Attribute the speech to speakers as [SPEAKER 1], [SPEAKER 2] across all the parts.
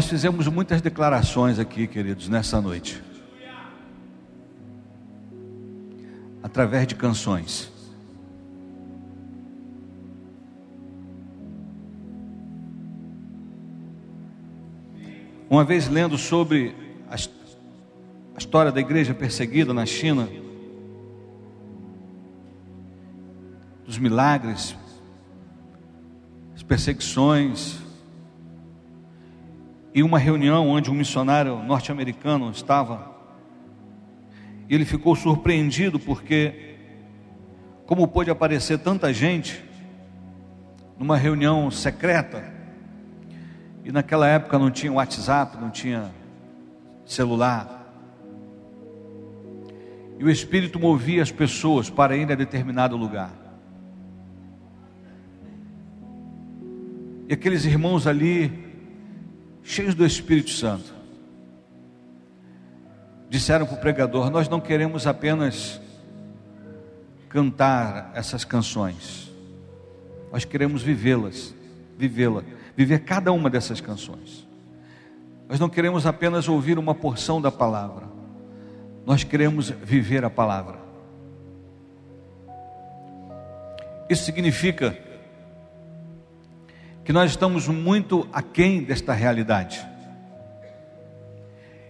[SPEAKER 1] Nós fizemos muitas declarações aqui, queridos, nessa noite. Através de canções. Uma vez lendo sobre a história da igreja perseguida na China, dos milagres, as perseguições, e uma reunião onde um missionário norte-americano estava, e ele ficou surpreendido porque, como pôde aparecer tanta gente numa reunião secreta, e naquela época não tinha WhatsApp, não tinha celular. E o Espírito movia as pessoas para ir a determinado lugar. E aqueles irmãos ali, cheios do Espírito Santo, disseram para o pregador: Nós não queremos apenas cantar essas canções, nós queremos vivê-las, vivê-las viver cada uma dessas canções. Nós não queremos apenas ouvir uma porção da palavra, nós queremos viver a palavra. Isso significa que nós estamos muito aquém desta realidade.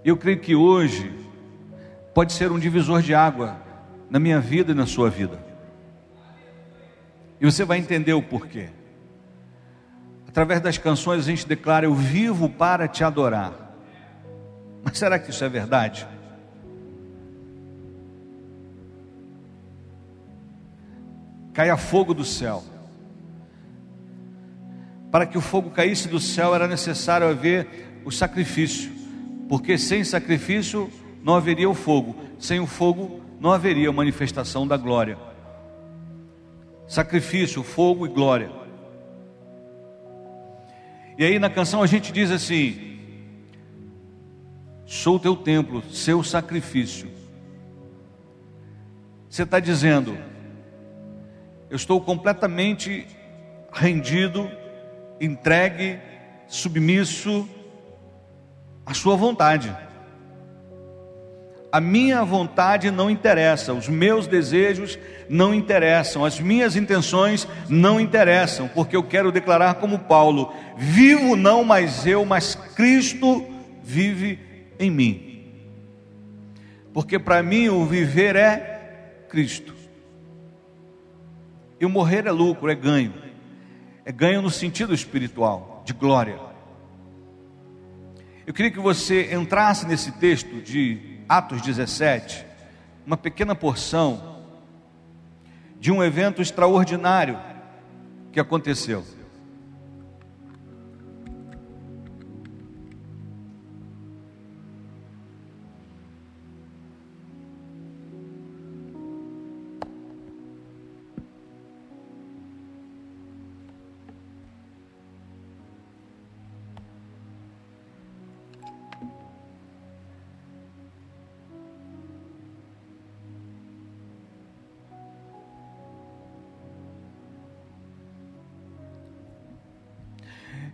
[SPEAKER 1] Eu creio que hoje pode ser um divisor de água na minha vida e na sua vida. E você vai entender o porquê. Através das canções a gente declara: Eu vivo para te adorar. Mas será que isso é verdade? Caia fogo do céu. Para que o fogo caísse do céu era necessário haver o sacrifício, porque sem sacrifício não haveria o fogo, sem o fogo não haveria manifestação da glória. Sacrifício, fogo e glória. E aí na canção a gente diz assim: Sou teu templo, seu sacrifício. Você está dizendo, eu estou completamente rendido, entregue, submisso à Sua vontade. A minha vontade não interessa, os meus desejos não interessam, as minhas intenções não interessam, porque eu quero declarar como Paulo: vivo não mais eu, mas Cristo vive em mim. Porque para mim o viver é Cristo. E o morrer é lucro, é ganho. É ganho no sentido espiritual, de glória. Eu queria que você entrasse nesse texto de Atos 17, uma pequena porção de um evento extraordinário que aconteceu.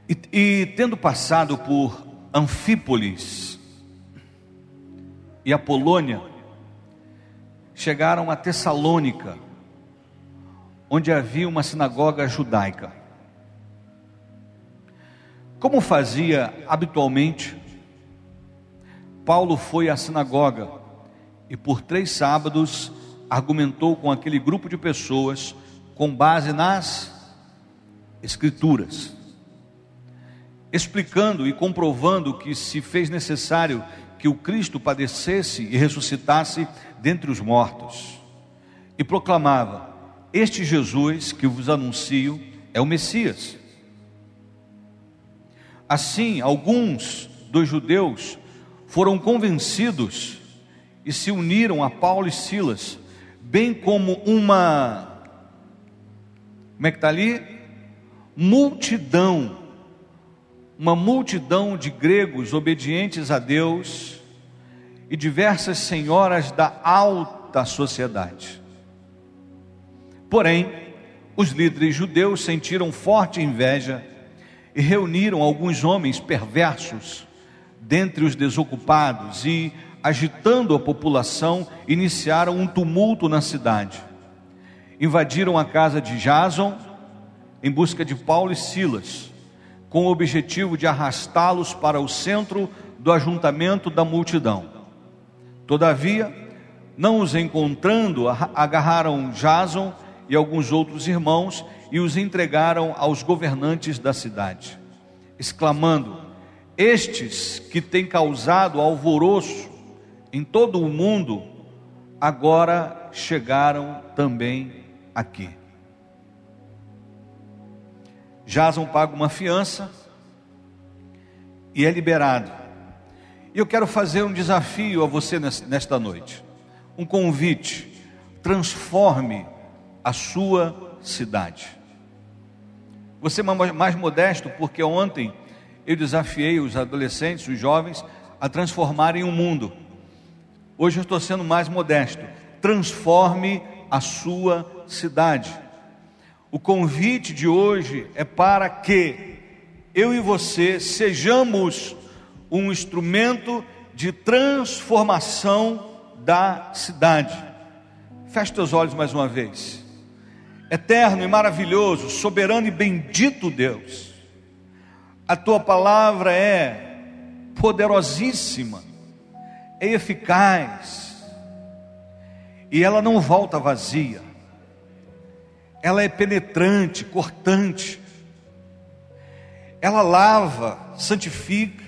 [SPEAKER 1] E, e tendo passado por Anfípolis e a Polônia, chegaram a Tessalônica, onde havia uma sinagoga judaica. Como fazia habitualmente, Paulo foi à sinagoga e por três sábados argumentou com aquele grupo de pessoas com base nas Escrituras explicando e comprovando que se fez necessário que o Cristo padecesse e ressuscitasse dentre os mortos. E proclamava: Este Jesus que vos anuncio é o Messias. Assim, alguns dos judeus foram convencidos e se uniram a Paulo e Silas, bem como uma, como é que está ali? Multidão uma multidão de gregos obedientes a Deus e diversas senhoras da alta sociedade. Porém, os líderes judeus sentiram forte inveja e reuniram alguns homens perversos dentre os desocupados e, agitando a população, iniciaram um tumulto na cidade. Invadiram a casa de Jason em busca de Paulo e Silas, com o objetivo de arrastá-los para o centro do ajuntamento da multidão. Todavia, não os encontrando, agarraram Jason e alguns outros irmãos e os entregaram aos governantes da cidade, exclamando: Estes que têm causado alvoroço em todo o mundo, agora chegaram também aqui. Jason paga uma fiança e é liberado. E eu quero fazer um desafio a você nesta noite, um convite. Transforme a sua cidade. Você é mais modesto, porque ontem eu desafiei os adolescentes, os jovens, a transformarem o mundo. Hoje eu estou sendo mais modesto. Transforme a sua cidade. O convite de hoje é para que eu e você sejamos um instrumento de transformação da cidade. Feche teus olhos mais uma vez. Eterno e maravilhoso, soberano e bendito Deus, a tua palavra é poderosíssima, é eficaz, e ela não volta vazia, ela é penetrante, cortante, ela lava, santifica,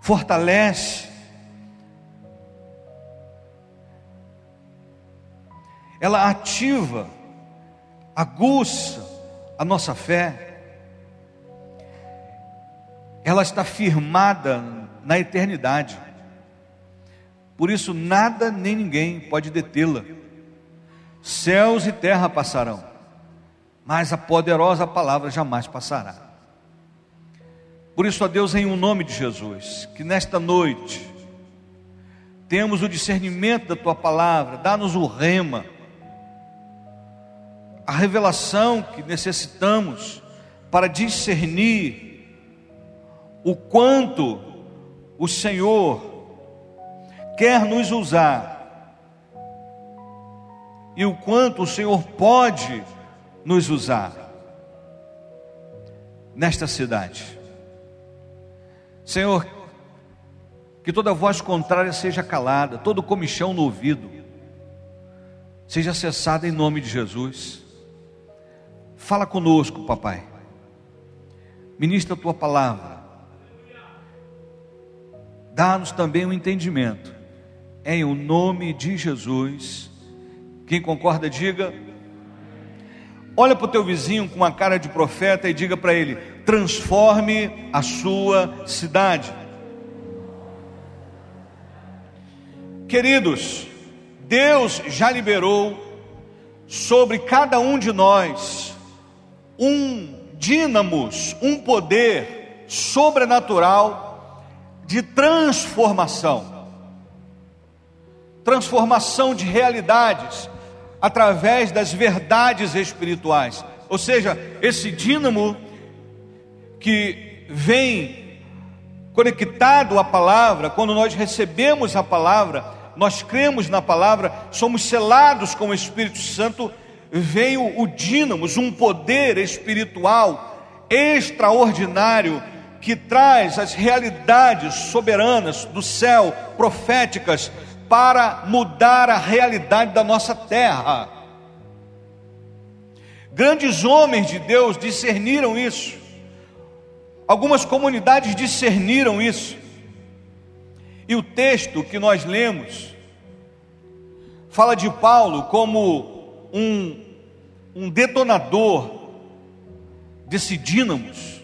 [SPEAKER 1] fortalece, ela ativa, aguça a nossa fé, ela está firmada na eternidade. Por isso, nada nem ninguém pode detê-la. Céus e terra passarão, mas a poderosa palavra jamais passará. Por isso, a Deus, em um nome de Jesus, que nesta noite temos o discernimento da tua palavra, dá-nos o rema, a revelação que necessitamos para discernir o quanto o Senhor quer nos usar e o quanto o Senhor pode nos usar nesta cidade. Senhor, que toda voz contrária seja calada, todo comichão no ouvido seja cessada em nome de Jesus. Fala conosco, papai. Ministra a tua palavra. Dá-nos também o um entendimento. Em o nome de Jesus. Quem concorda, diga. Olha para o teu vizinho com uma cara de profeta e diga para ele: transforme a sua cidade. Queridos, Deus já liberou sobre cada um de nós um dínamos, um poder sobrenatural de transformação transformação de realidades através das verdades espirituais. Ou seja, esse dínamo que vem conectado à palavra, quando nós recebemos a palavra, nós cremos na palavra, somos selados com o Espírito Santo, veio o dínamo, um poder espiritual extraordinário que traz as realidades soberanas do céu, proféticas, para mudar a realidade da nossa terra. Grandes homens de Deus discerniram isso, algumas comunidades discerniram isso, e o texto que nós lemos fala de Paulo como um, um detonador desse dínamos.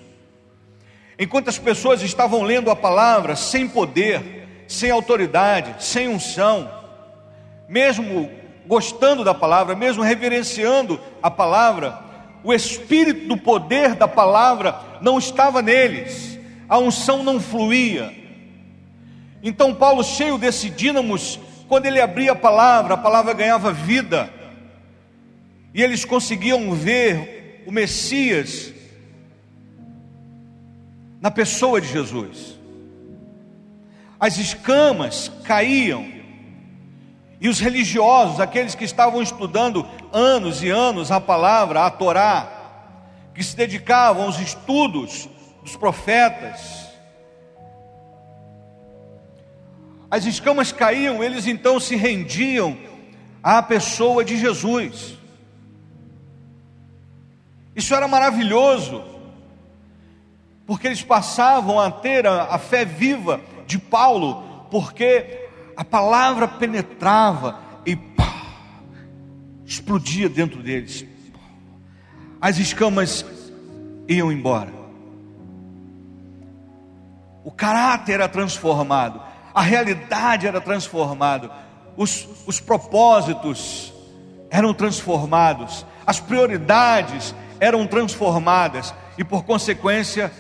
[SPEAKER 1] Enquanto as pessoas estavam lendo a palavra sem poder, sem autoridade, sem unção, mesmo gostando da palavra, mesmo reverenciando a palavra, o espírito do poder da palavra não estava neles, a unção não fluía. Então, Paulo, cheio desse dínamos, quando ele abria a palavra, a palavra ganhava vida, e eles conseguiam ver o Messias na pessoa de Jesus. As escamas caíam, e os religiosos, aqueles que estavam estudando anos e anos a palavra, a Torá, que se dedicavam aos estudos dos profetas, as escamas caíam, eles então se rendiam à pessoa de Jesus. Isso era maravilhoso, porque eles passavam a ter a, a fé viva de Paulo, porque a palavra penetrava e pá, explodia dentro deles. As escamas iam embora. O caráter era transformado, a realidade era transformada, os, os propósitos eram transformados, as prioridades eram transformadas e, por consequência,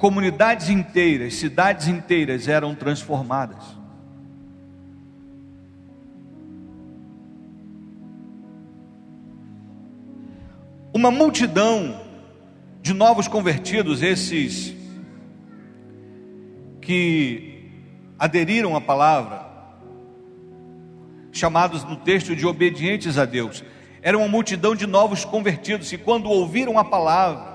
[SPEAKER 1] comunidades inteiras, cidades inteiras eram transformadas. Uma multidão de novos convertidos, esses que aderiram à palavra, chamados no texto de obedientes a Deus, era uma multidão de novos convertidos, e quando ouviram a palavra,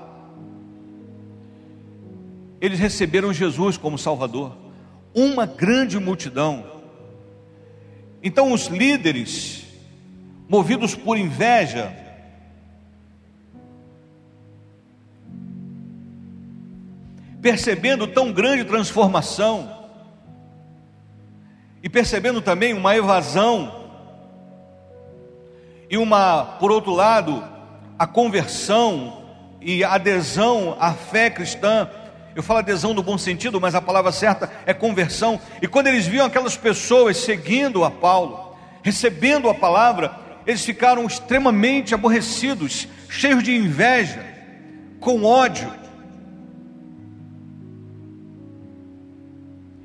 [SPEAKER 1] eles receberam Jesus como Salvador. Uma grande multidão. Então os líderes, movidos por inveja, percebendo tão grande transformação, e percebendo também uma evasão e uma, por outro lado, a conversão e adesão à fé cristã. Eu falo adesão no bom sentido, mas a palavra certa é conversão. E quando eles viam aquelas pessoas seguindo a Paulo, recebendo a palavra, eles ficaram extremamente aborrecidos, cheios de inveja, com ódio.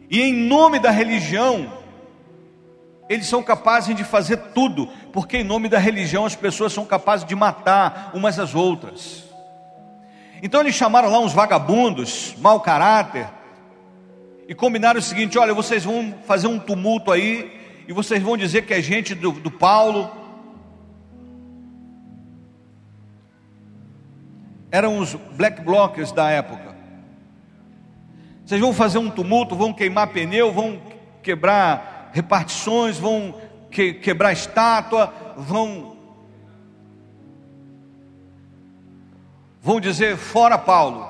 [SPEAKER 1] E em nome da religião, eles são capazes de fazer tudo, porque em nome da religião as pessoas são capazes de matar umas às outras. Então eles chamaram lá uns vagabundos, mau caráter, e combinaram o seguinte: olha, vocês vão fazer um tumulto aí, e vocês vão dizer que é gente do, do Paulo. Eram os black blockers da época. Vocês vão fazer um tumulto, vão queimar pneu, vão quebrar repartições, vão que, quebrar estátua, vão vão dizer fora Paulo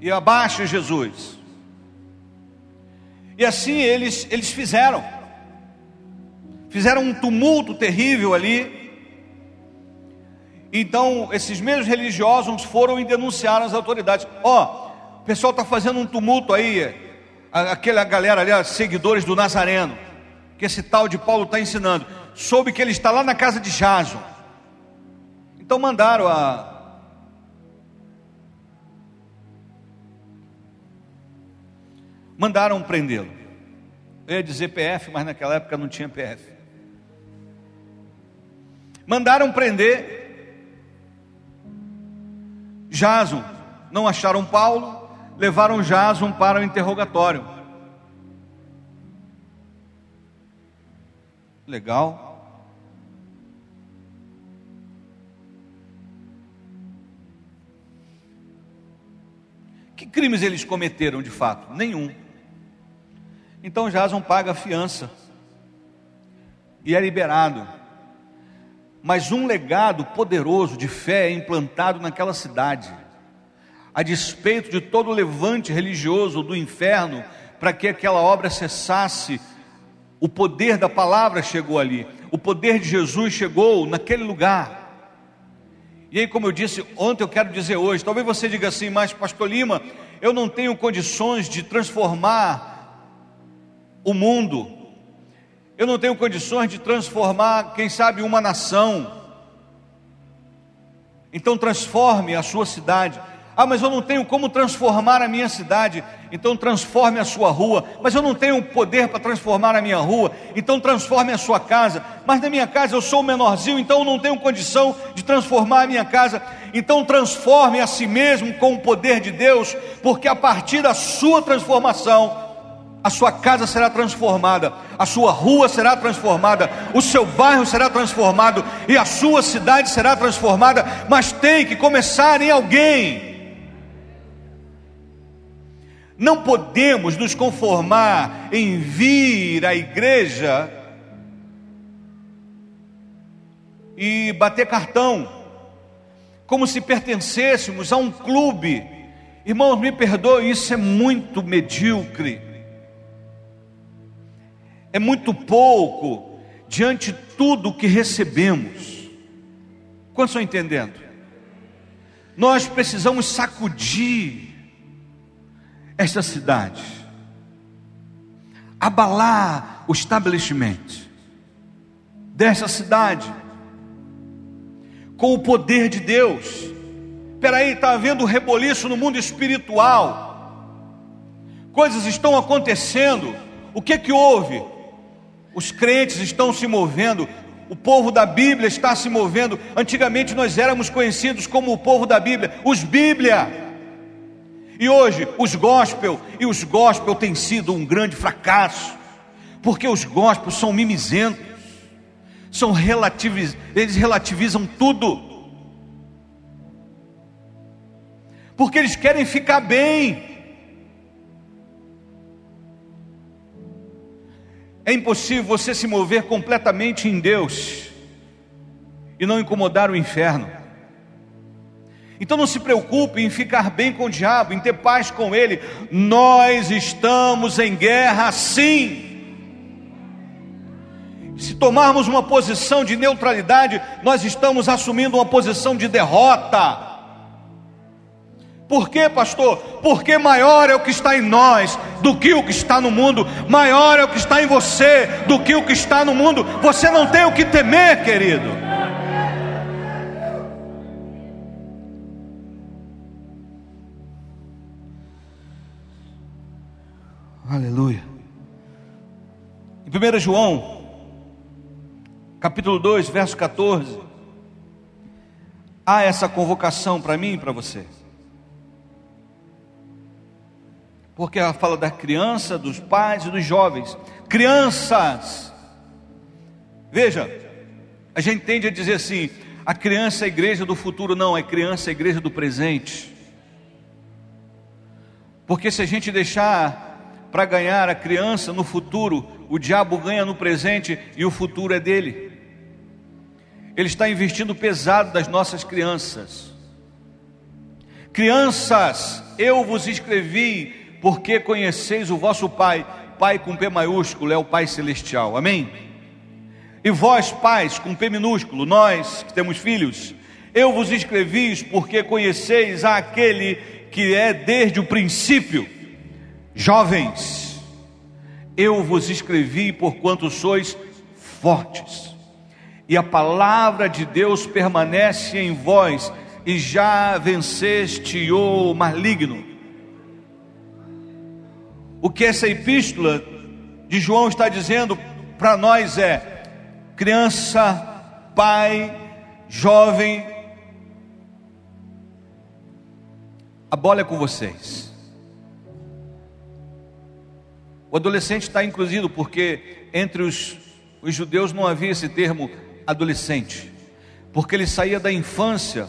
[SPEAKER 1] e abaixo Jesus. E assim eles eles fizeram. Fizeram um tumulto terrível ali. Então, esses mesmos religiosos foram e denunciaram as autoridades: Ó, oh, o pessoal está fazendo um tumulto aí, aquela galera ali, seguidores do Nazareno, que esse tal de Paulo está ensinando, soube que ele está lá na casa de Jason. Então mandaram a. Mandaram prendê-lo. Eu ia dizer PF, mas naquela época não tinha PF. Mandaram prender Jason. Não acharam Paulo, levaram Jason para o interrogatório. Legal. Crimes eles cometeram de fato? Nenhum. Então Jason paga a fiança e é liberado. Mas um legado poderoso de fé é implantado naquela cidade a despeito de todo o levante religioso do inferno, para que aquela obra cessasse, o poder da palavra chegou ali, o poder de Jesus chegou naquele lugar. E aí, como eu disse ontem, eu quero dizer hoje, talvez você diga assim, mas Pastor Lima, eu não tenho condições de transformar o mundo, eu não tenho condições de transformar, quem sabe, uma nação. Então transforme a sua cidade. Ah, mas eu não tenho como transformar a minha cidade, então transforme a sua rua. Mas eu não tenho poder para transformar a minha rua, então transforme a sua casa. Mas na minha casa eu sou o menorzinho, então eu não tenho condição de transformar a minha casa. Então transforme a si mesmo com o poder de Deus, porque a partir da sua transformação, a sua casa será transformada, a sua rua será transformada, o seu bairro será transformado e a sua cidade será transformada, mas tem que começar em alguém. Não podemos nos conformar em vir à igreja e bater cartão, como se pertencêssemos a um clube. Irmãos, me perdoe, isso é muito medíocre, é muito pouco diante de tudo que recebemos. Quantos estão entendendo? Nós precisamos sacudir esta cidade, abalar o estabelecimento dessa cidade com o poder de Deus. Espera aí, está havendo reboliço no mundo espiritual. Coisas estão acontecendo. O que que houve? Os crentes estão se movendo, o povo da Bíblia está se movendo. Antigamente nós éramos conhecidos como o povo da Bíblia, os Bíblia. E hoje, os gospel, e os gospel têm sido um grande fracasso, porque os gospels são mimizentos, são relativiz, eles relativizam tudo, porque eles querem ficar bem. É impossível você se mover completamente em Deus e não incomodar o inferno. Então não se preocupe em ficar bem com o diabo, em ter paz com ele. Nós estamos em guerra sim. Se tomarmos uma posição de neutralidade, nós estamos assumindo uma posição de derrota. Por quê, pastor? Porque maior é o que está em nós do que o que está no mundo, maior é o que está em você do que o que está no mundo. Você não tem o que temer, querido. Aleluia. Em 1 João, capítulo 2, verso 14, há essa convocação para mim e para você. Porque ela fala da criança, dos pais e dos jovens. Crianças! Veja, a gente tende a dizer assim: a criança é a igreja do futuro, não, a criança é a igreja do presente. Porque se a gente deixar para ganhar a criança no futuro, o diabo ganha no presente e o futuro é dele. Ele está investindo pesado das nossas crianças. Crianças, eu vos escrevi porque conheceis o vosso Pai, Pai com P maiúsculo, é o Pai celestial. Amém? E vós, pais, com P minúsculo, nós que temos filhos, eu vos escrevi porque conheceis aquele que é desde o princípio Jovens, eu vos escrevi porquanto sois fortes, e a palavra de Deus permanece em vós, e já venceste o maligno. O que essa epístola de João está dizendo para nós é: criança, pai, jovem, a bola é com vocês. Adolescente está incluído porque entre os, os judeus não havia esse termo adolescente, porque ele saía da infância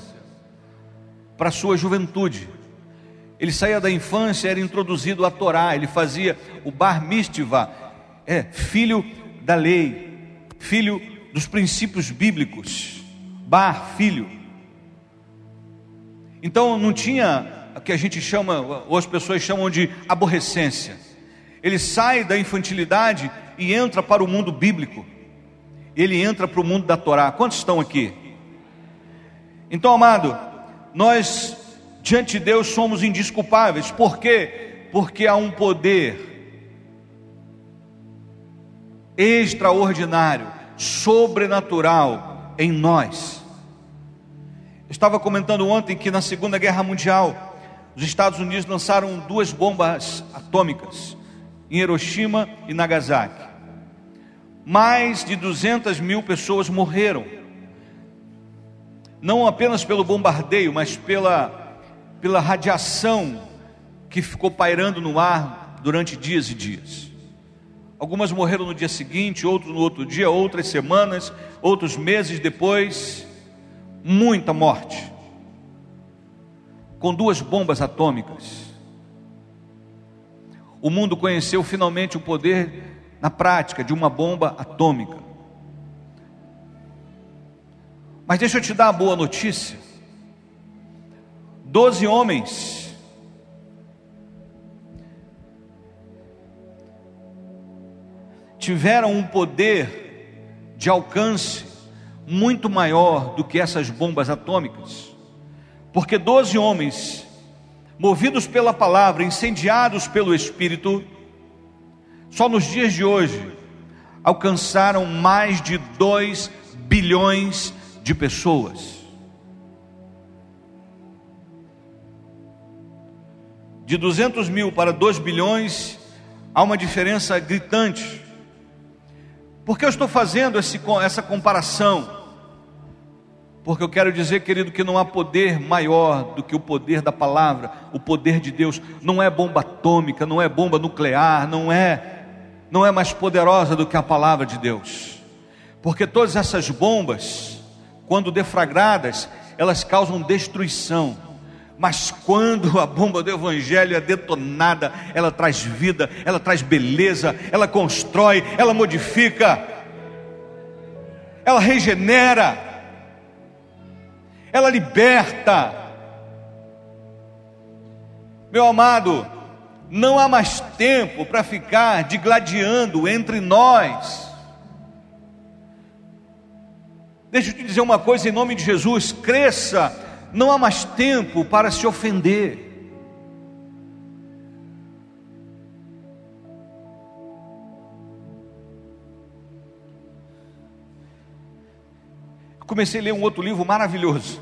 [SPEAKER 1] para a sua juventude. Ele saía da infância, era introduzido a Torá, ele fazia o bar mitzvah, é filho da lei, filho dos princípios bíblicos, bar, filho. Então não tinha o que a gente chama, ou as pessoas chamam de aborrecência. Ele sai da infantilidade e entra para o mundo bíblico. Ele entra para o mundo da Torá. Quantos estão aqui? Então, amado, nós diante de Deus somos indisculpáveis. Por quê? Porque há um poder extraordinário, sobrenatural em nós. estava comentando ontem que na Segunda Guerra Mundial os Estados Unidos lançaram duas bombas atômicas em Hiroshima e Nagasaki. Mais de 200 mil pessoas morreram, não apenas pelo bombardeio, mas pela, pela radiação que ficou pairando no ar durante dias e dias. Algumas morreram no dia seguinte, outros no outro dia, outras semanas, outros meses depois. Muita morte com duas bombas atômicas. O mundo conheceu finalmente o poder na prática de uma bomba atômica. Mas deixa eu te dar a boa notícia: doze homens tiveram um poder de alcance muito maior do que essas bombas atômicas. Porque doze homens, movidos pela palavra, incendiados pelo Espírito, só nos dias de hoje, alcançaram mais de 2 bilhões de pessoas. De 200 mil para 2 bilhões, há uma diferença gritante. Por que eu estou fazendo esse, essa comparação? Porque eu quero dizer, querido, que não há poder maior do que o poder da palavra, o poder de Deus. Não é bomba atômica, não é bomba nuclear, não é não é mais poderosa do que a palavra de Deus. Porque todas essas bombas, quando deflagradas, elas causam destruição. Mas quando a bomba do evangelho é detonada, ela traz vida, ela traz beleza, ela constrói, ela modifica, ela regenera ela liberta. Meu amado, não há mais tempo para ficar digladiando entre nós. Deixa eu te dizer uma coisa em nome de Jesus: cresça, não há mais tempo para se ofender. Comecei a ler um outro livro maravilhoso.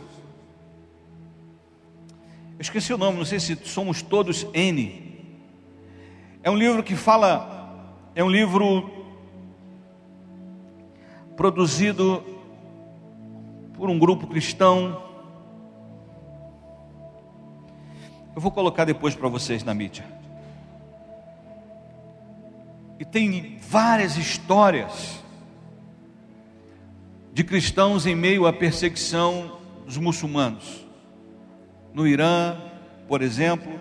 [SPEAKER 1] Eu esqueci o nome, não sei se somos todos N. É um livro que fala, é um livro produzido por um grupo cristão. Eu vou colocar depois para vocês na mídia. E tem várias histórias de cristãos em meio à perseguição dos muçulmanos. No Irã, por exemplo,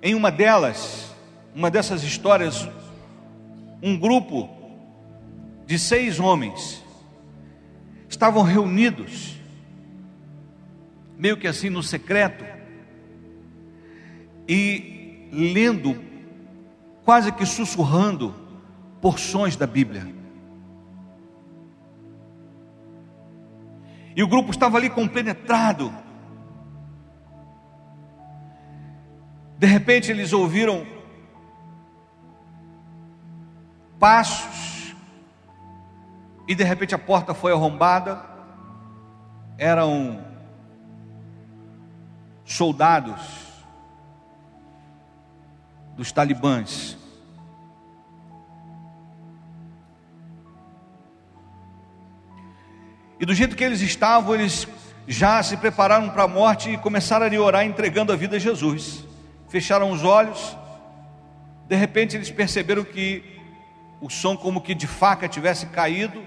[SPEAKER 1] em uma delas, uma dessas histórias, um grupo de seis homens estavam reunidos, meio que assim no secreto, e lendo, quase que sussurrando, porções da Bíblia. E o grupo estava ali compenetrado. De repente eles ouviram passos, e de repente a porta foi arrombada. Eram soldados dos talibãs E do jeito que eles estavam, eles já se prepararam para a morte e começaram a orar entregando a vida a Jesus. Fecharam os olhos. De repente eles perceberam que o som como que de faca tivesse caído.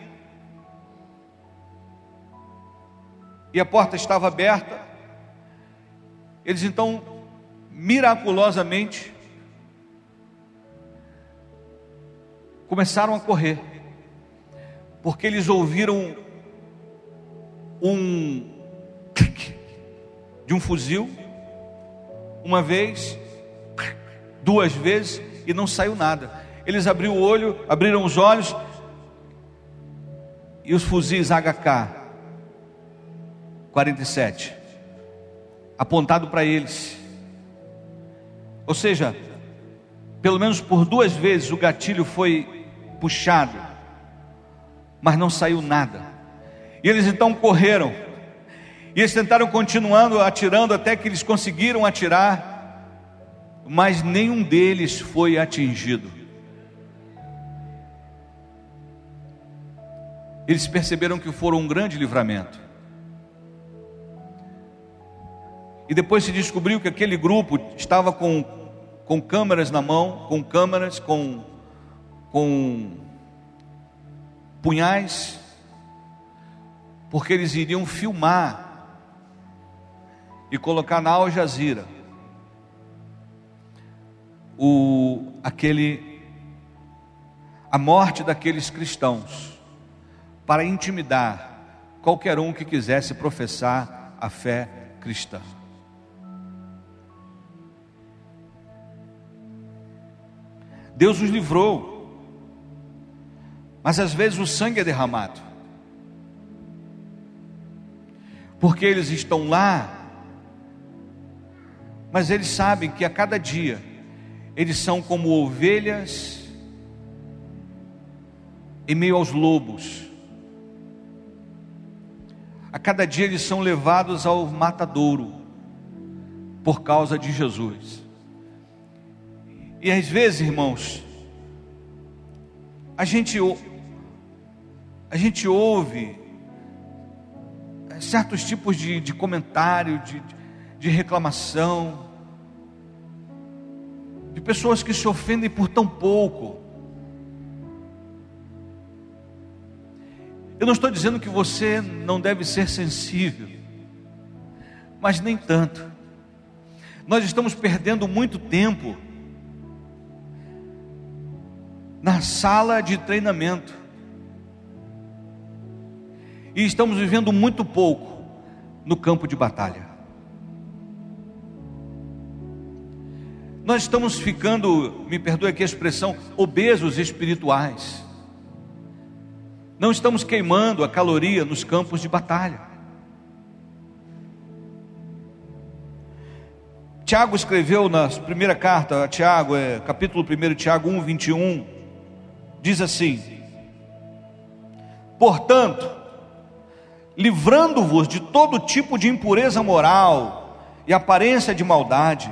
[SPEAKER 1] E a porta estava aberta. Eles então miraculosamente começaram a correr. Porque eles ouviram um de um fuzil, uma vez, duas vezes, e não saiu nada. Eles abriram o olho, abriram os olhos, e os fuzis HK 47 apontado para eles. Ou seja, pelo menos por duas vezes o gatilho foi puxado, mas não saiu nada. E eles então correram. E eles tentaram continuando atirando até que eles conseguiram atirar, mas nenhum deles foi atingido. Eles perceberam que foram um grande livramento. E depois se descobriu que aquele grupo estava com, com câmeras na mão, com câmeras, com, com punhais, porque eles iriam filmar e colocar na Al Jazeera o, aquele, a morte daqueles cristãos, para intimidar qualquer um que quisesse professar a fé cristã. Deus os livrou, mas às vezes o sangue é derramado, porque eles estão lá mas eles sabem que a cada dia eles são como ovelhas em meio aos lobos. A cada dia eles são levados ao matadouro por causa de Jesus. E às vezes, irmãos, a gente a gente ouve certos tipos de, de comentário, de, de reclamação, de pessoas que se ofendem por tão pouco. Eu não estou dizendo que você não deve ser sensível, mas nem tanto. Nós estamos perdendo muito tempo na sala de treinamento e estamos vivendo muito pouco no campo de batalha. Nós estamos ficando, me perdoe aqui a expressão, obesos espirituais. Não estamos queimando a caloria nos campos de batalha. Tiago escreveu na primeira carta a Tiago, é, capítulo 1, Tiago 1, 21, diz assim: Portanto, livrando-vos de todo tipo de impureza moral e aparência de maldade,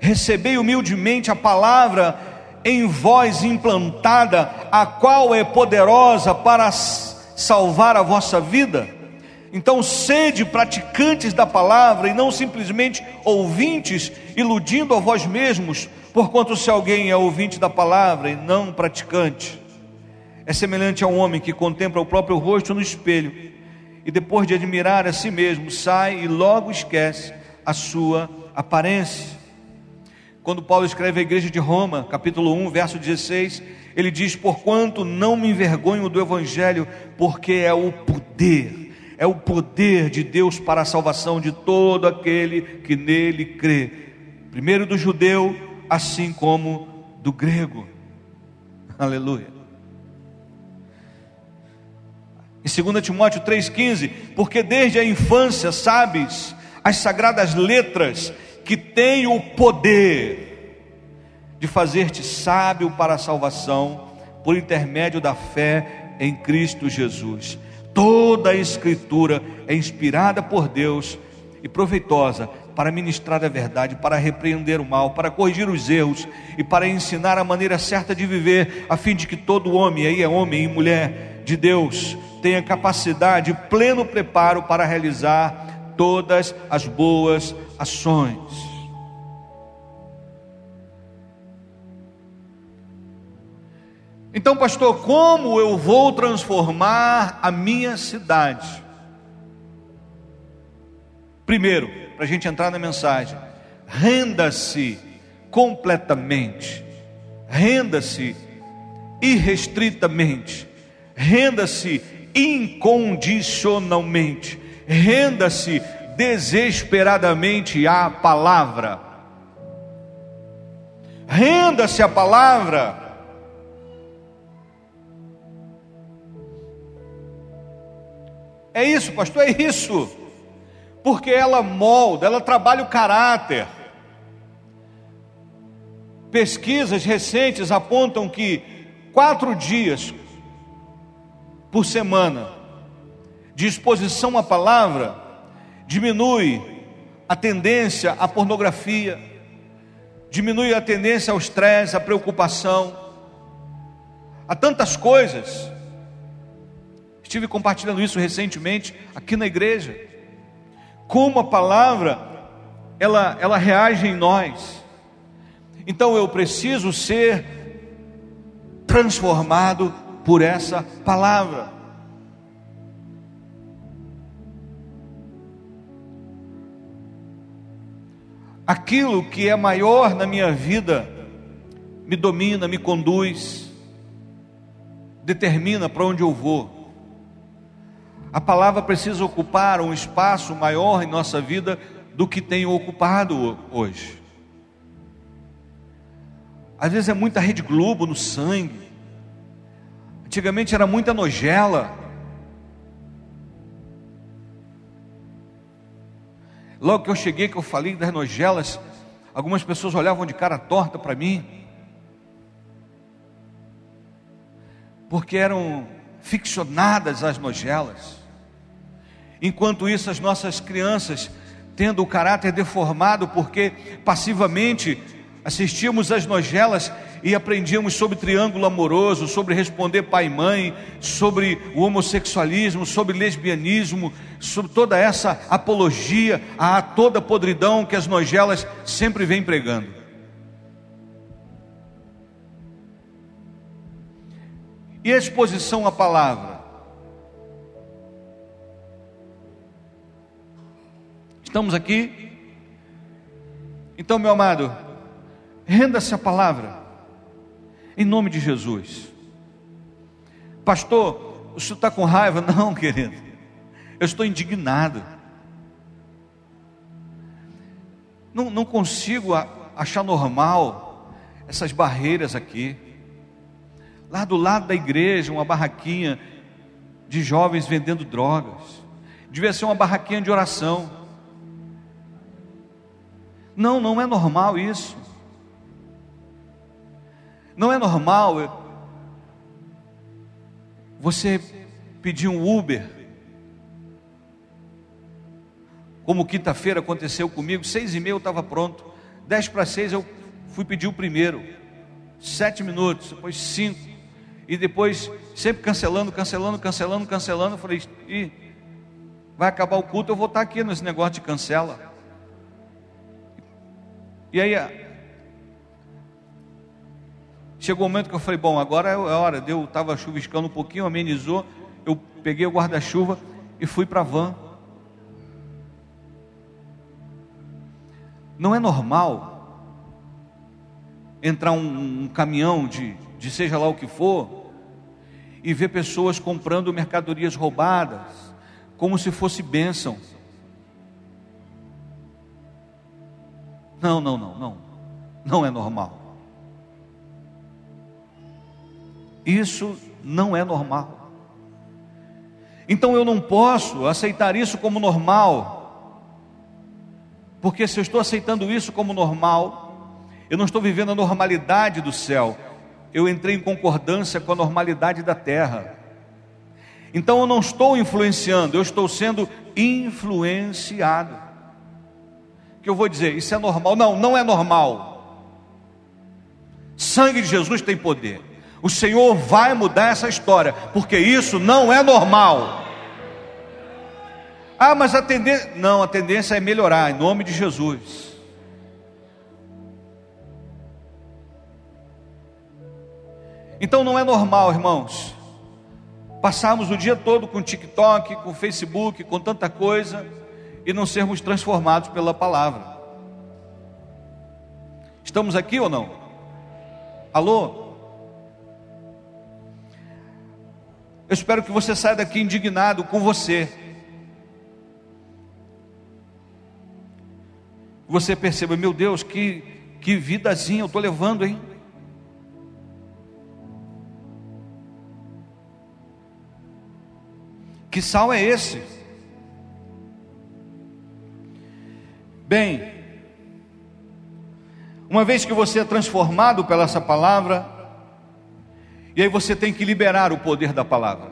[SPEAKER 1] recebei humildemente a palavra em vós implantada, a qual é poderosa para salvar a vossa vida. Então, sede praticantes da palavra e não simplesmente ouvintes, iludindo a vós mesmos, porquanto se alguém é ouvinte da palavra e não praticante, é semelhante a um homem que contempla o próprio rosto no espelho e depois de admirar a si mesmo, sai e logo esquece a sua aparência. Quando Paulo escreve à igreja de Roma, capítulo 1, verso 16, ele diz: Porquanto não me envergonho do evangelho, porque é o poder, é o poder de Deus para a salvação de todo aquele que nele crê, primeiro do judeu, assim como do grego. Aleluia. Em 2 Timóteo 3,15, porque desde a infância sabes as sagradas letras que tem o poder de fazer-te sábio para a salvação por intermédio da fé em Cristo Jesus. Toda a Escritura é inspirada por Deus e proveitosa para ministrar a verdade, para repreender o mal, para corrigir os erros e para ensinar a maneira certa de viver, a fim de que todo homem, aí é homem e mulher de Deus, tenha capacidade, pleno preparo para realizar todas as boas ações. Então, pastor, como eu vou transformar a minha cidade? Primeiro, para a gente entrar na mensagem, renda-se completamente, renda-se irrestritamente, renda-se incondicionalmente, renda-se desesperadamente à palavra. Renda-se à palavra. É isso, pastor, é isso. Porque ela molda, ela trabalha o caráter. Pesquisas recentes apontam que quatro dias por semana de exposição à palavra diminui a tendência à pornografia, diminui a tendência ao estresse, à preocupação, a tantas coisas. Estive compartilhando isso recentemente aqui na igreja. Como a palavra ela ela reage em nós. Então eu preciso ser transformado por essa palavra. Aquilo que é maior na minha vida me domina, me conduz, determina para onde eu vou. A palavra precisa ocupar um espaço maior em nossa vida do que tem ocupado hoje. Às vezes é muita rede Globo no sangue. Antigamente era muita nogela. Logo que eu cheguei, que eu falei das nogelas, algumas pessoas olhavam de cara torta para mim, porque eram ficcionadas as nogelas. Enquanto isso, as nossas crianças, tendo o caráter deformado, porque passivamente assistíamos às nogelas e aprendíamos sobre triângulo amoroso, sobre responder pai e mãe, sobre o homossexualismo, sobre lesbianismo, sobre toda essa apologia a toda podridão que as nogelas sempre vêm pregando. E a exposição à palavra? Estamos aqui? Então, meu amado, renda-se à palavra em nome de Jesus. Pastor, o senhor está com raiva? Não, querido, eu estou indignado. Não, não consigo achar normal essas barreiras aqui. Lá do lado da igreja, uma barraquinha de jovens vendendo drogas. Devia ser uma barraquinha de oração. Não, não é normal isso. Não é normal você pedir um Uber. Como quinta-feira aconteceu comigo, seis e meia eu estava pronto, dez para seis eu fui pedir o primeiro, sete minutos, depois cinco, e depois sempre cancelando, cancelando, cancelando, cancelando. Eu falei, Ih, vai acabar o culto, eu vou estar aqui nesse negócio de cancela. E aí Chegou o um momento que eu falei, bom, agora é hora. Deu, estava chuviscando um pouquinho, amenizou. Eu peguei o guarda-chuva e fui para a van. Não é normal entrar um, um caminhão de, de seja lá o que for e ver pessoas comprando mercadorias roubadas, como se fosse bênção. Não, não, não, não. Não é normal. Isso não é normal. Então eu não posso aceitar isso como normal, porque se eu estou aceitando isso como normal, eu não estou vivendo a normalidade do céu, eu entrei em concordância com a normalidade da terra. Então eu não estou influenciando, eu estou sendo influenciado. Que eu vou dizer, isso é normal? Não, não é normal. Sangue de Jesus tem poder. O Senhor vai mudar essa história, porque isso não é normal. Ah, mas a tendência. Não, a tendência é melhorar, em nome de Jesus. Então não é normal, irmãos, passarmos o dia todo com TikTok, com Facebook, com tanta coisa, e não sermos transformados pela palavra. Estamos aqui ou não? Alô? Eu espero que você saia daqui indignado com você. Você perceba, meu Deus, que, que vidazinha eu estou levando, hein? Que sal é esse? Bem, uma vez que você é transformado pela essa palavra, e aí você tem que liberar o poder da palavra.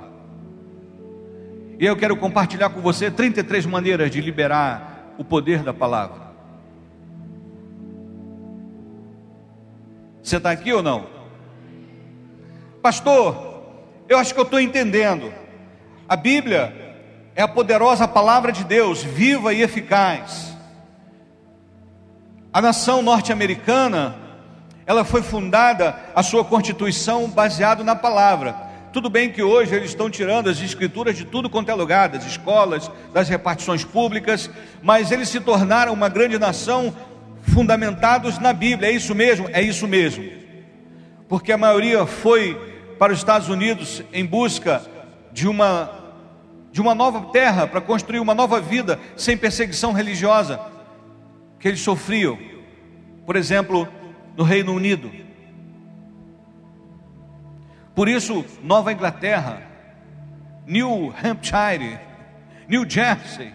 [SPEAKER 1] E eu quero compartilhar com você 33 maneiras de liberar o poder da palavra. Você está aqui ou não? Pastor, eu acho que eu estou entendendo. A Bíblia é a poderosa palavra de Deus, viva e eficaz. A nação norte-americana, ela foi fundada, a sua constituição baseado na palavra. Tudo bem que hoje eles estão tirando as escrituras de tudo quanto é lugar, das escolas, das repartições públicas, mas eles se tornaram uma grande nação fundamentados na Bíblia. É isso mesmo? É isso mesmo. Porque a maioria foi para os Estados Unidos em busca de uma de uma nova terra para construir uma nova vida sem perseguição religiosa que eles sofriam. Por exemplo, no Reino Unido. Por isso, Nova Inglaterra, New Hampshire, New Jersey,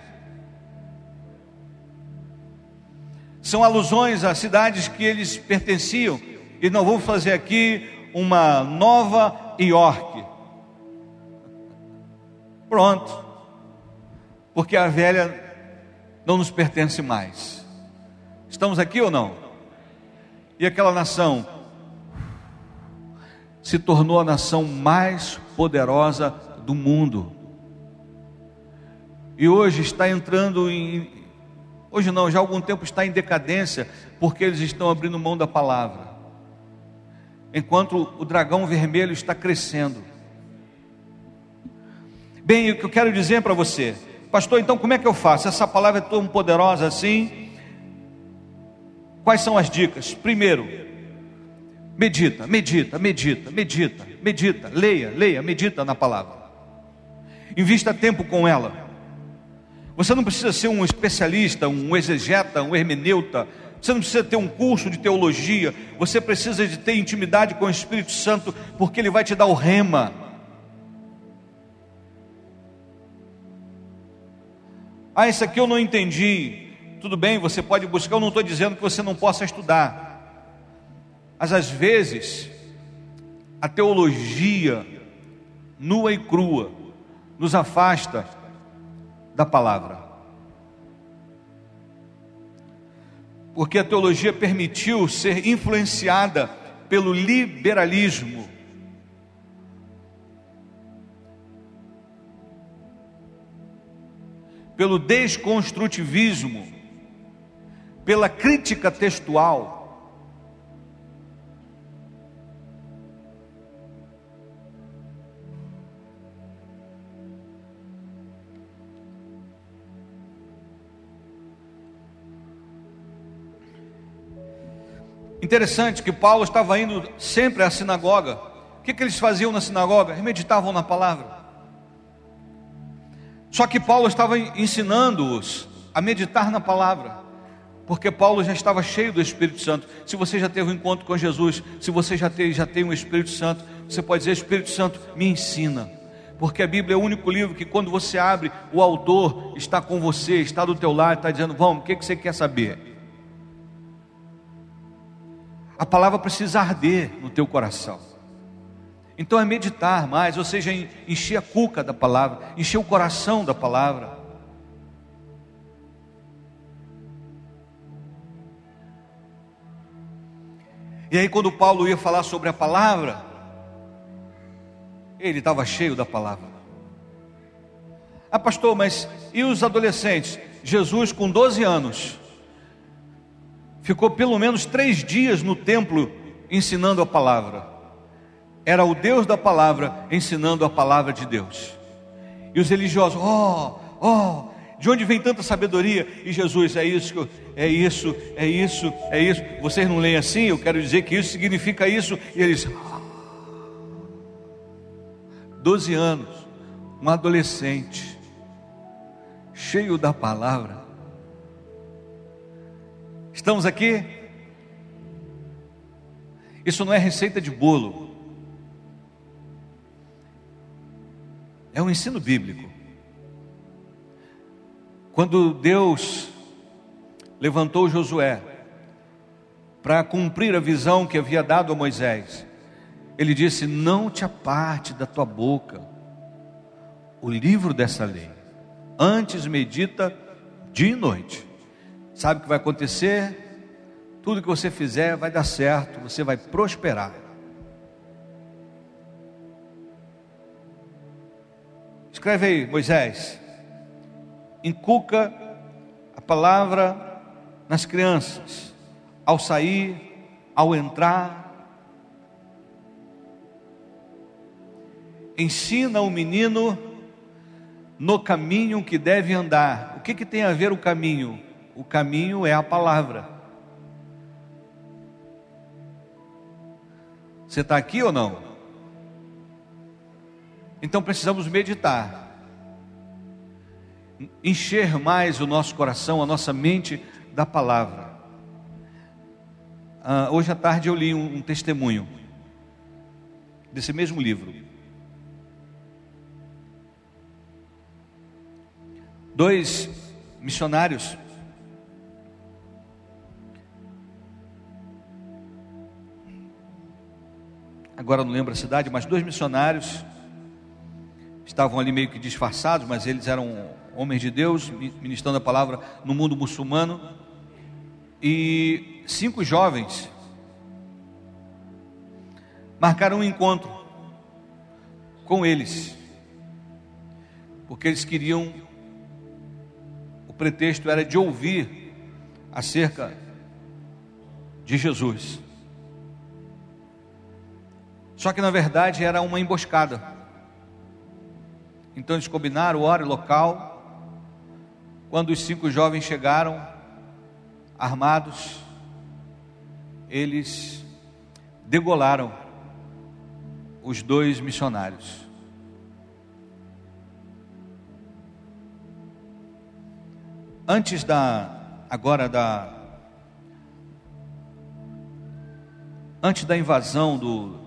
[SPEAKER 1] são alusões a cidades que eles pertenciam, e não vamos fazer aqui uma Nova York. Pronto, porque a velha não nos pertence mais. Estamos aqui ou não? E aquela nação se tornou a nação mais poderosa do mundo. E hoje está entrando em, Hoje não, já há algum tempo está em decadência, porque eles estão abrindo mão da palavra. Enquanto o dragão vermelho está crescendo. Bem, o que eu quero dizer para você, pastor, então como é que eu faço? Essa palavra é tão poderosa assim. Quais são as dicas? Primeiro, medita, medita, medita, medita, medita, leia, leia, medita na palavra. Invista tempo com ela. Você não precisa ser um especialista, um exegeta, um hermeneuta. Você não precisa ter um curso de teologia. Você precisa de ter intimidade com o Espírito Santo, porque Ele vai te dar o rema. Ah, isso aqui eu não entendi. Tudo bem, você pode buscar. Eu não estou dizendo que você não possa estudar. Mas às vezes, a teologia nua e crua nos afasta da palavra. Porque a teologia permitiu ser influenciada pelo liberalismo. Pelo desconstrutivismo, pela crítica textual. Interessante que Paulo estava indo sempre à sinagoga. O que, que eles faziam na sinagoga? Meditavam na palavra. Só que Paulo estava ensinando-os a meditar na palavra, porque Paulo já estava cheio do Espírito Santo. Se você já teve um encontro com Jesus, se você já tem, já tem um Espírito Santo, você pode dizer: Espírito Santo, me ensina. Porque a Bíblia é o único livro que, quando você abre, o autor está com você, está do teu lado, está dizendo: Vamos, o que, que você quer saber? a palavra precisa arder no teu coração. Então é meditar mais, ou seja, encher a cuca da palavra, encher o coração da palavra. E aí, quando Paulo ia falar sobre a palavra, ele estava cheio da palavra. Ah, pastor, mas e os adolescentes? Jesus, com 12 anos, ficou pelo menos três dias no templo ensinando a palavra. Era o Deus da palavra ensinando a palavra de Deus. E os religiosos, oh, oh, de onde vem tanta sabedoria? E Jesus, é isso, é isso, é isso, é isso. Vocês não leem assim? Eu quero dizer que isso significa isso. E eles, doze anos, um adolescente, cheio da palavra, Estamos aqui? Isso não é receita de bolo. É um ensino bíblico. Quando Deus levantou Josué para cumprir a visão que havia dado a Moisés, ele disse: Não te aparte da tua boca o livro dessa lei. Antes medita dia e noite. Sabe o que vai acontecer? Tudo que você fizer vai dar certo, você vai prosperar. Escreve aí, Moisés. Inculca a palavra nas crianças, ao sair, ao entrar. Ensina o menino no caminho que deve andar. O que, que tem a ver o caminho? O caminho é a palavra. Você está aqui ou não? Então precisamos meditar, encher mais o nosso coração, a nossa mente da palavra. Ah, hoje à tarde eu li um, um testemunho desse mesmo livro. Dois missionários agora não lembro a cidade, mas dois missionários estavam ali meio que disfarçados, mas eles eram homens de Deus, ministrando a palavra no mundo muçulmano. E cinco jovens marcaram um encontro com eles, porque eles queriam, o pretexto era de ouvir acerca de Jesus. Só que na verdade era uma emboscada. Então eles combinaram hora e local. Quando os cinco jovens chegaram, armados, eles degolaram os dois missionários. Antes da agora da antes da invasão do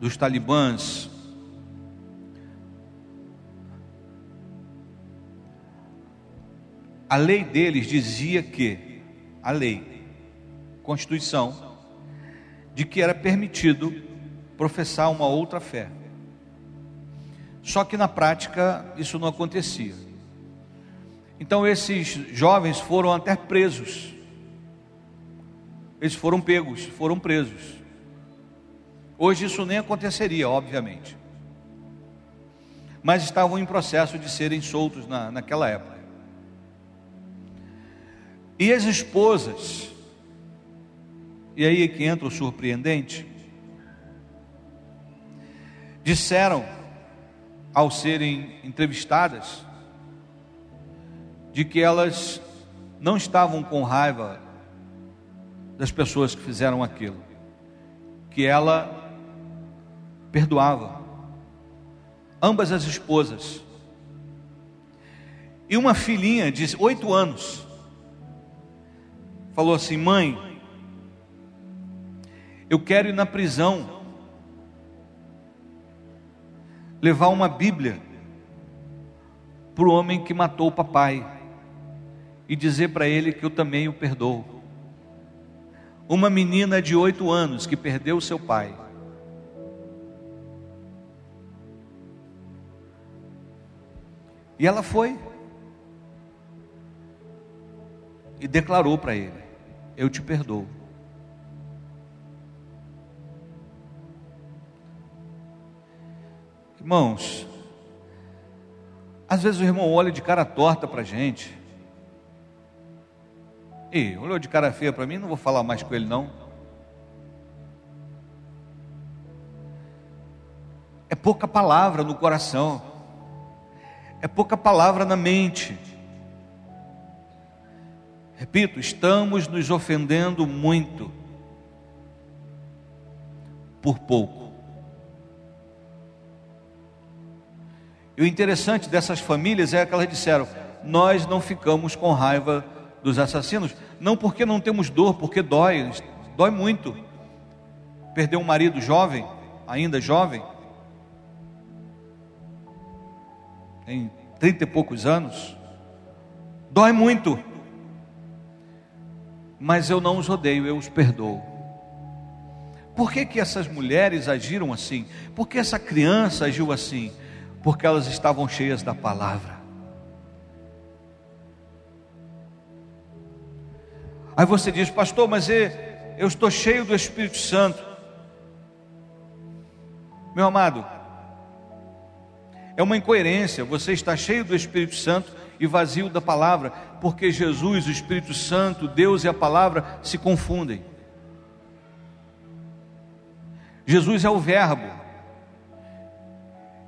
[SPEAKER 1] dos talibãs. A lei deles dizia que, a lei, Constituição, de que era permitido professar uma outra fé. Só que na prática isso não acontecia. Então esses jovens foram até presos. Eles foram pegos, foram presos. Hoje isso nem aconteceria, obviamente. Mas estavam em processo de serem soltos na, naquela época. E as esposas, e aí é que entra o surpreendente, disseram, ao serem entrevistadas, de que elas não estavam com raiva das pessoas que fizeram aquilo, que ela perdoava. Ambas as esposas. E uma filhinha de oito anos falou assim: Mãe, eu quero ir na prisão levar uma Bíblia para o homem que matou o papai e dizer para ele que eu também o perdoo. Uma menina de oito anos que perdeu seu pai E ela foi. E declarou para ele: Eu te perdoo. Irmãos, às vezes o irmão olha de cara torta para a gente. E olhou de cara feia para mim, não vou falar mais com ele não. É pouca palavra no coração é pouca palavra na mente. Repito, estamos nos ofendendo muito. Por pouco. E o interessante dessas famílias é que elas disseram: nós não ficamos com raiva dos assassinos, não porque não temos dor, porque dói, dói muito. Perder um marido jovem, ainda jovem, tem trinta e poucos anos, dói muito, mas eu não os odeio, eu os perdoo. Por que, que essas mulheres agiram assim? Por que essa criança agiu assim? porque elas estavam cheias da palavra. Aí você diz, pastor, mas eu estou cheio do Espírito Santo. Meu amado, é uma incoerência, você está cheio do Espírito Santo e vazio da palavra, porque Jesus, o Espírito Santo, Deus e a palavra se confundem. Jesus é o Verbo.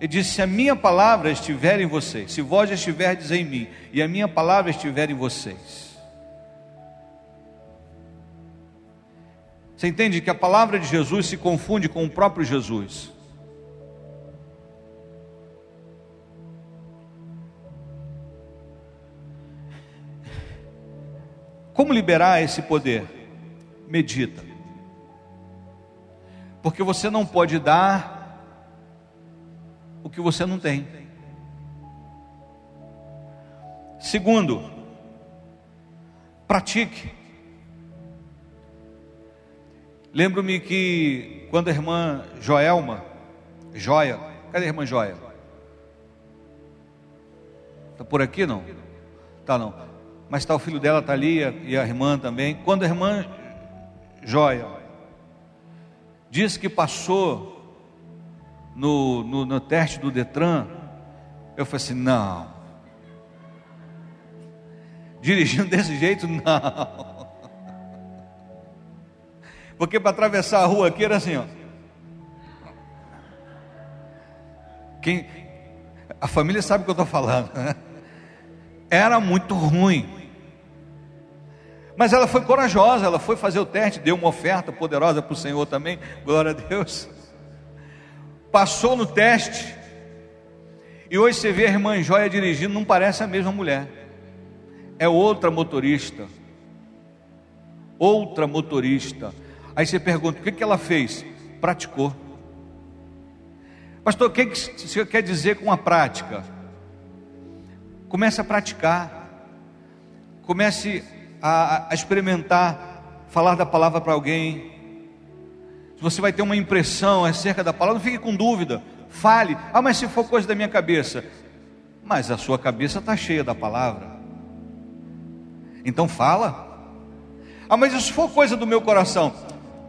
[SPEAKER 1] Ele disse: Se a minha palavra estiver em vocês, se vós estiverdes em mim e a minha palavra estiver em vocês. Você entende que a palavra de Jesus se confunde com o próprio Jesus. Como liberar esse poder? Medita. Porque você não pode dar o que você não tem. Segundo, pratique. Lembro-me que quando a irmã Joelma, Joia, cadê a irmã Joia? Está por aqui não? Tá não mas está o filho dela, está ali, e a irmã também. Quando a irmã Joia disse que passou no, no, no teste do Detran, eu falei assim: não. Dirigindo desse jeito, não. Porque para atravessar a rua aqui era assim, ó. Quem, a família sabe o que eu estou falando, né? Era muito ruim. Mas ela foi corajosa, ela foi fazer o teste, deu uma oferta poderosa para o Senhor também, glória a Deus. Passou no teste, e hoje você vê a irmã Joia dirigindo, não parece a mesma mulher, é outra motorista, outra motorista. Aí você pergunta: o que, que ela fez? Praticou. Pastor, o que, que você quer dizer com a prática? Comece a praticar, comece a, a experimentar falar da palavra para alguém. Se você vai ter uma impressão acerca da palavra, não fique com dúvida. Fale. Ah, mas se for coisa da minha cabeça. Mas a sua cabeça está cheia da palavra. Então fala. Ah, mas se for coisa do meu coração.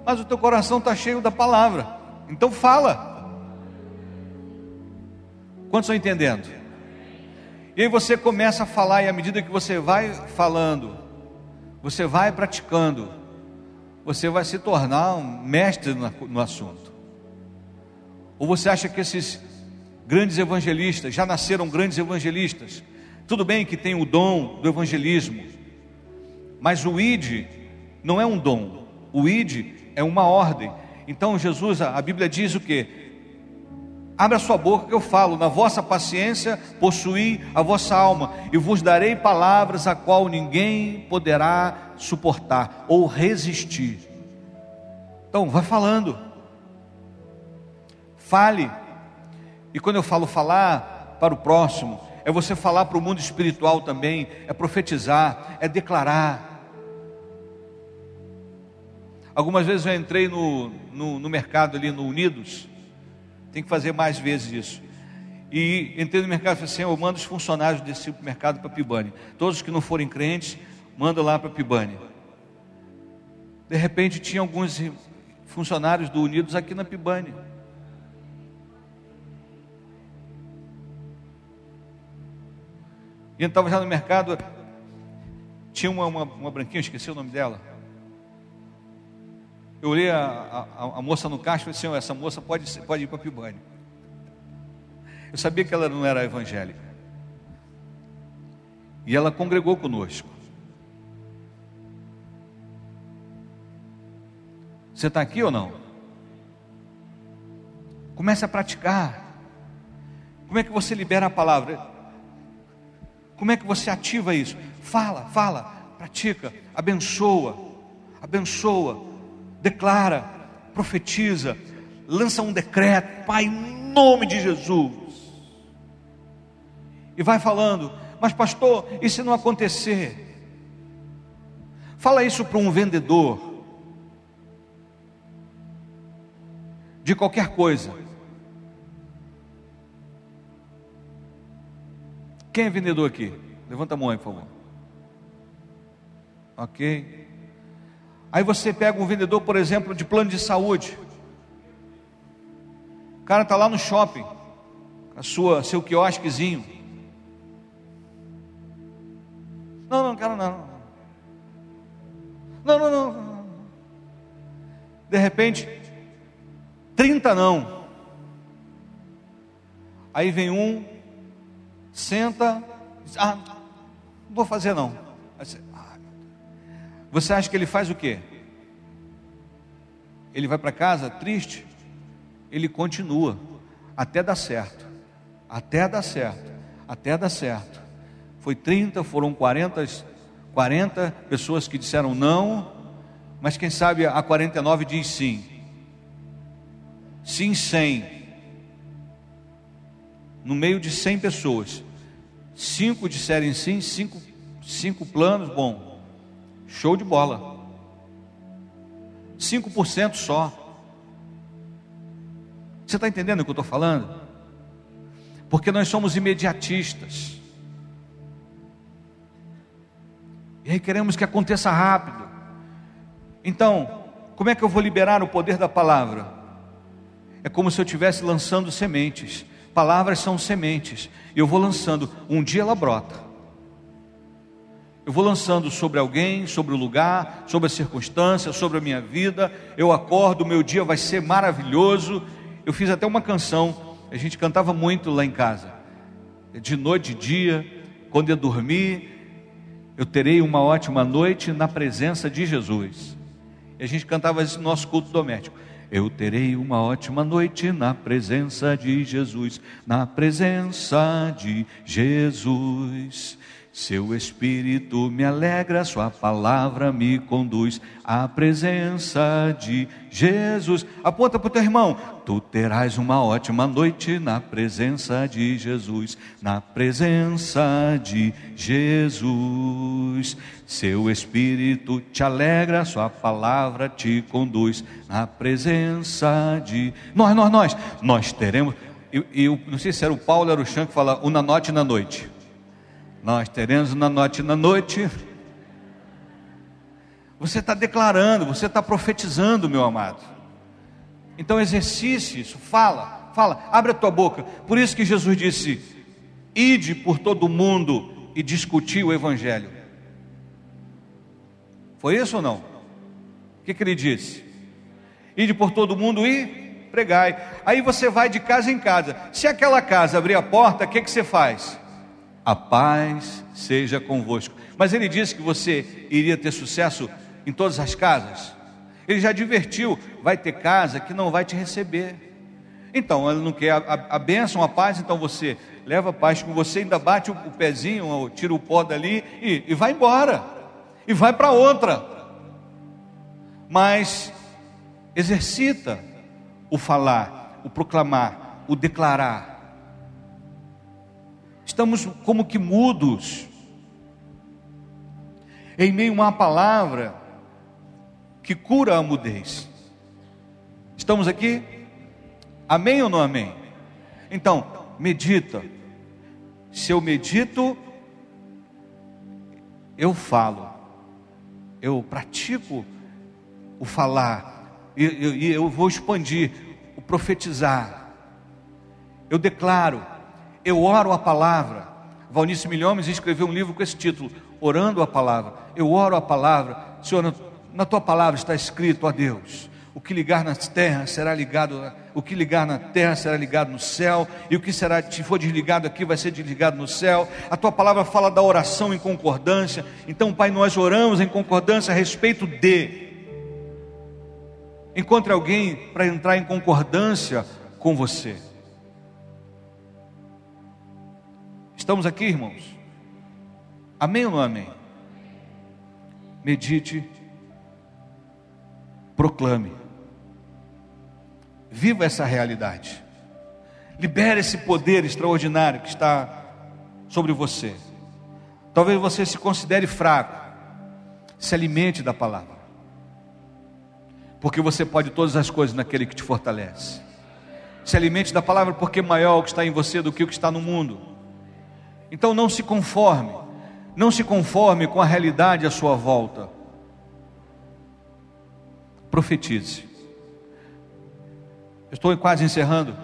[SPEAKER 1] Mas o teu coração está cheio da palavra. Então fala. Quantos estão entendendo? E aí você começa a falar, e à medida que você vai falando, você vai praticando, você vai se tornar um mestre no assunto. Ou você acha que esses grandes evangelistas já nasceram grandes evangelistas? Tudo bem que tem o dom do evangelismo, mas o ID não é um dom, o ID é uma ordem. Então Jesus, a Bíblia diz o que? Abra sua boca que eu falo, na vossa paciência possuí a vossa alma, e vos darei palavras a qual ninguém poderá suportar ou resistir. Então, vai falando. Fale. E quando eu falo falar para o próximo, é você falar para o mundo espiritual também, é profetizar, é declarar. Algumas vezes eu entrei no, no, no mercado ali no Unidos, tem que fazer mais vezes isso. E entrei no mercado e falei assim: eu mando os funcionários desse supermercado para Pibane. Todos os que não forem crentes, manda lá para Pibane. De repente tinha alguns funcionários do Unidos aqui na Pibane. E eu estava já no mercado, tinha uma, uma, uma branquinha, esqueci o nome dela. Eu olhei a, a, a moça no caixa e falei assim: essa moça pode, pode ir para Pibane. Eu sabia que ela não era evangélica. E ela congregou conosco. Você está aqui ou não? Comece a praticar. Como é que você libera a palavra? Como é que você ativa isso? Fala, fala, pratica, abençoa, abençoa declara, profetiza, lança um decreto, Pai, em nome de Jesus. E vai falando, mas pastor, e se não acontecer? Fala isso para um vendedor de qualquer coisa. Quem é vendedor aqui? Levanta a mão aí, por favor. Ok. Aí você pega um vendedor, por exemplo, de plano de saúde. O cara está lá no shopping, a sua, seu quiosquezinho. Não, não quero não. Não, não, não. De repente, 30 não. Aí vem um, senta, diz, ah, não vou fazer não. Você acha que ele faz o quê? Ele vai para casa triste? Ele continua até dar certo, até dar certo, até dar certo. Foi 30, foram 40, 40 pessoas que disseram não, mas quem sabe a 49 diz sim. Sim, 100. No meio de 100 pessoas, cinco disserem sim, cinco, cinco planos, bom, show de bola. 5% só. Você está entendendo o que eu estou falando? Porque nós somos imediatistas. E aí queremos que aconteça rápido. Então, como é que eu vou liberar o poder da palavra? É como se eu estivesse lançando sementes. Palavras são sementes. Eu vou lançando. Um dia ela brota. Eu vou lançando sobre alguém, sobre o lugar, sobre a circunstância, sobre a minha vida. Eu acordo, meu dia vai ser maravilhoso. Eu fiz até uma canção. A gente cantava muito lá em casa. De noite e dia, quando eu dormir, eu terei uma ótima noite na presença de Jesus. E a gente cantava no nosso culto doméstico. Eu terei uma ótima noite na presença de Jesus, na presença de Jesus. Seu espírito me alegra, sua palavra me conduz à presença de Jesus. Aponta para o teu irmão, tu terás uma ótima noite na presença de Jesus, na presença de Jesus. Seu espírito te alegra, sua palavra te conduz na presença de nós, nós, nós. Nós teremos. Eu, eu não sei se era o Paulo, era o Chan que fala, uma noite na noite. Nós teremos na noite na noite. Você está declarando, você está profetizando, meu amado. Então exercite isso, fala, fala, abre a tua boca. Por isso que Jesus disse: ide por todo o mundo e discutir o Evangelho. Foi isso ou não? O que, que ele disse? Ide por todo o mundo e pregai. Aí você vai de casa em casa. Se aquela casa abrir a porta, o que, que você faz? A paz seja convosco. Mas ele disse que você iria ter sucesso em todas as casas. Ele já advertiu: vai ter casa que não vai te receber. Então, ele não quer a, a, bênção, a paz, então você leva a paz com você, ainda bate o, o pezinho, tira o pó dali e, e vai embora. E vai para outra. Mas exercita o falar, o proclamar, o declarar estamos como que mudos, em meio a uma palavra que cura a mudez. Estamos aqui? Amém ou não amém? Então, medita. Se eu medito, eu falo, eu pratico o falar, e eu, eu, eu vou expandir o profetizar. Eu declaro eu oro a palavra. Valnice Milhomes escreveu um livro com esse título, Orando a Palavra. Eu oro a palavra. Senhor, na tua palavra está escrito, ó Deus, o que ligar na terra será ligado, o que ligar na terra será ligado no céu, e o que será, se for desligado aqui, vai ser desligado no céu. A tua palavra fala da oração em concordância. Então, Pai, nós oramos em concordância a respeito de. Encontre alguém para entrar em concordância com você. Estamos aqui, irmãos? Amém ou não amém? Medite, proclame, viva essa realidade, libere esse poder extraordinário que está sobre você. Talvez você se considere fraco, se alimente da palavra, porque você pode todas as coisas naquele que te fortalece. Se alimente da palavra, porque maior é o que está em você do que o que está no mundo. Então não se conforme, não se conforme com a realidade à sua volta. Profetize. Estou quase encerrando.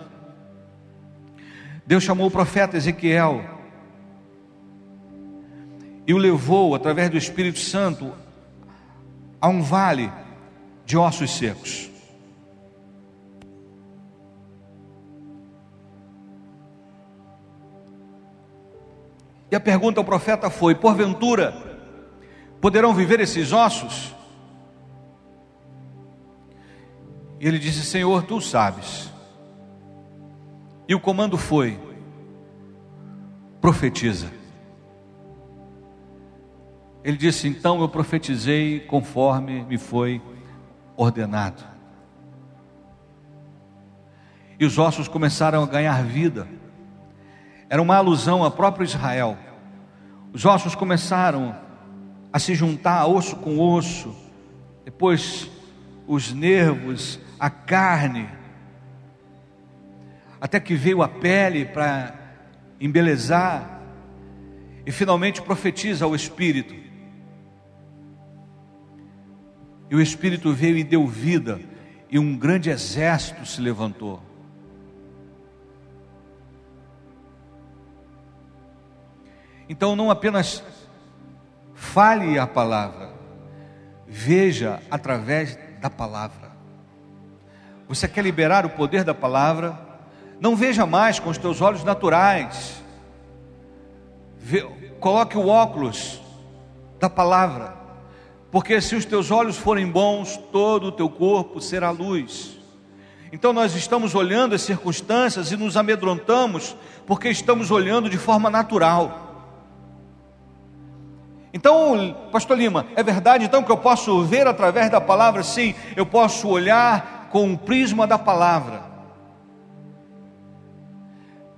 [SPEAKER 1] Deus chamou o profeta Ezequiel e o levou, através do Espírito Santo, a um vale de ossos secos. E a pergunta ao profeta foi: porventura, poderão viver esses ossos? E ele disse: Senhor, tu sabes. E o comando foi: profetiza. Ele disse: Então eu profetizei conforme me foi ordenado. E os ossos começaram a ganhar vida. Era uma alusão ao próprio Israel. Os ossos começaram a se juntar osso com osso. Depois os nervos, a carne, até que veio a pele para embelezar, e finalmente profetiza ao Espírito. E o Espírito veio e deu vida, e um grande exército se levantou. Então não apenas fale a palavra, veja através da palavra. Você quer liberar o poder da palavra? Não veja mais com os teus olhos naturais. coloque o óculos da palavra. Porque se os teus olhos forem bons, todo o teu corpo será luz. Então nós estamos olhando as circunstâncias e nos amedrontamos porque estamos olhando de forma natural. Então, Pastor Lima, é verdade então que eu posso ver através da palavra? Sim, eu posso olhar com o prisma da palavra.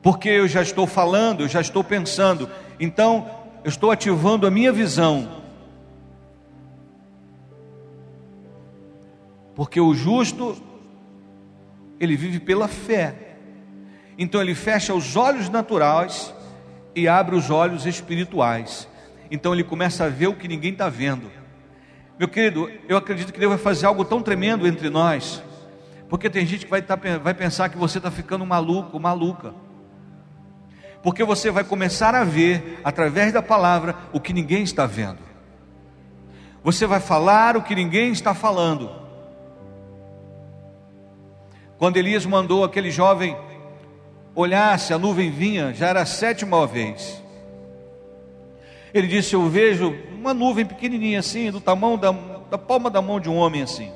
[SPEAKER 1] Porque eu já estou falando, eu já estou pensando, então eu estou ativando a minha visão. Porque o justo, ele vive pela fé. Então ele fecha os olhos naturais e abre os olhos espirituais. Então ele começa a ver o que ninguém está vendo. Meu querido, eu acredito que Deus vai fazer algo tão tremendo entre nós, porque tem gente que vai, tá, vai pensar que você está ficando maluco, maluca. Porque você vai começar a ver, através da palavra, o que ninguém está vendo. Você vai falar o que ninguém está falando. Quando Elias mandou aquele jovem olhar se a nuvem vinha, já era a sétima vez. Ele disse: Eu vejo uma nuvem pequenininha assim, do tamanho da, da palma da mão de um homem assim.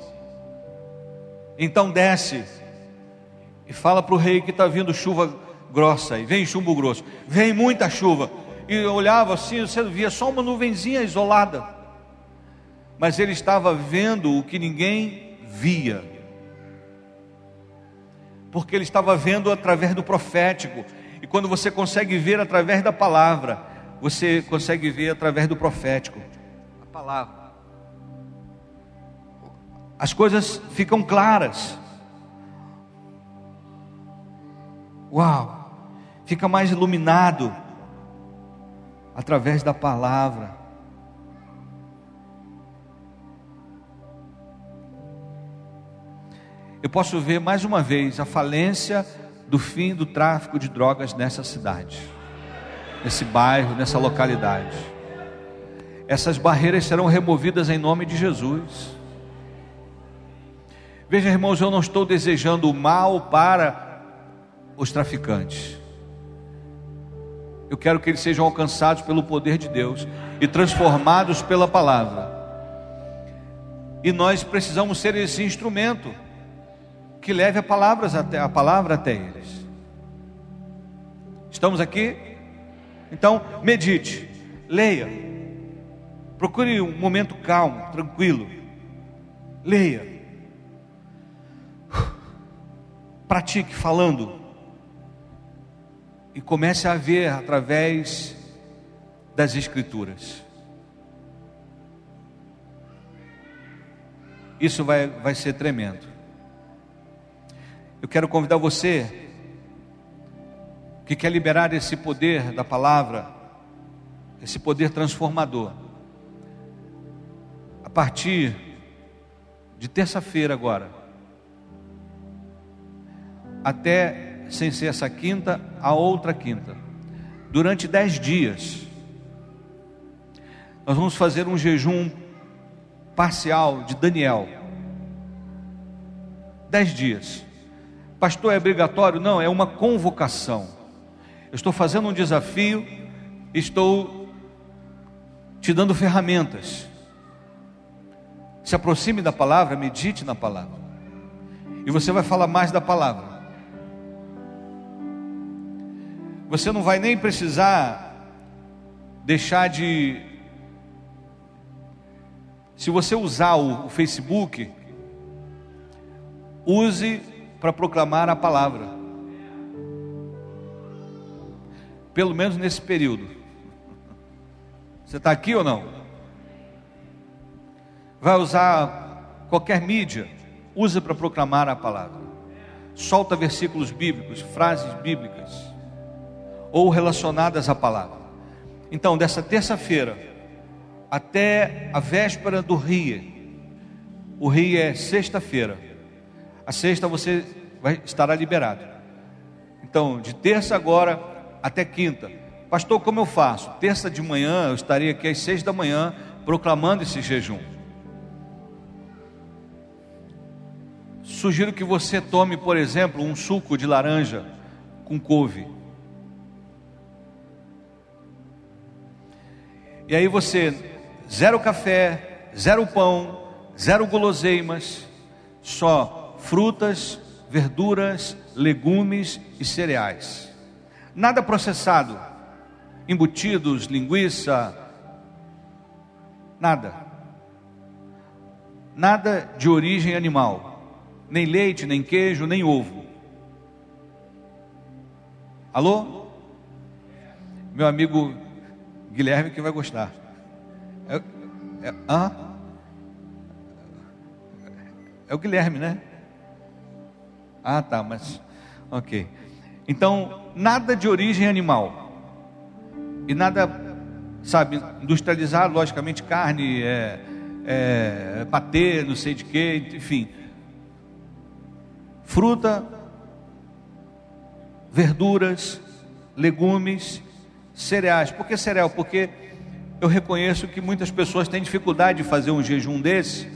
[SPEAKER 1] Então desce e fala para o rei que está vindo chuva grossa, e vem chumbo grosso, vem muita chuva. E eu olhava assim, você via só uma nuvenzinha isolada, mas ele estava vendo o que ninguém via, porque ele estava vendo através do profético, e quando você consegue ver através da palavra, você consegue ver através do profético, a palavra. As coisas ficam claras. Uau! Fica mais iluminado através da palavra. Eu posso ver mais uma vez a falência do fim do tráfico de drogas nessa cidade nesse bairro, nessa localidade. Essas barreiras serão removidas em nome de Jesus. Veja, irmãos, eu não estou desejando o mal para os traficantes. Eu quero que eles sejam alcançados pelo poder de Deus e transformados pela palavra. E nós precisamos ser esse instrumento que leve a, palavras até, a palavra até eles. Estamos aqui? Então, medite, leia, procure um momento calmo, tranquilo, leia, pratique falando e comece a ver através das Escrituras. Isso vai, vai ser tremendo. Eu quero convidar você que quer liberar esse poder da palavra esse poder transformador. A partir de terça-feira agora, até sem ser essa quinta, a outra quinta, durante dez dias, nós vamos fazer um jejum parcial de Daniel. Dez dias. Pastor, é obrigatório? Não, é uma convocação. Estou fazendo um desafio, estou te dando ferramentas. Se aproxime da palavra, medite na palavra. E você vai falar mais da palavra. Você não vai nem precisar deixar de. Se você usar o, Facebook, use para proclamar a palavra. Pelo menos nesse período. Você está aqui ou não? Vai usar qualquer mídia, usa para proclamar a palavra. Solta versículos bíblicos, frases bíblicas, ou relacionadas à palavra. Então, dessa terça-feira até a véspera do RIE, o RIE é sexta-feira. A sexta você vai estará liberado. Então, de terça agora até quinta. Pastor, como eu faço? Terça de manhã eu estarei aqui às seis da manhã proclamando esse jejum. Sugiro que você tome, por exemplo, um suco de laranja com couve. E aí você, zero café, zero pão, zero guloseimas, só frutas, verduras, legumes e cereais nada processado, embutidos, linguiça, nada. Nada de origem animal, nem leite, nem queijo, nem ovo. Alô? Meu amigo Guilherme que vai gostar. É, é, é o Guilherme, né? Ah, tá, mas ok. Então, nada de origem animal. E nada, sabe, industrializado, logicamente, carne, é, é, não sei de que, enfim. Fruta, verduras, legumes, cereais. Por que cereal? Porque eu reconheço que muitas pessoas têm dificuldade de fazer um jejum desse,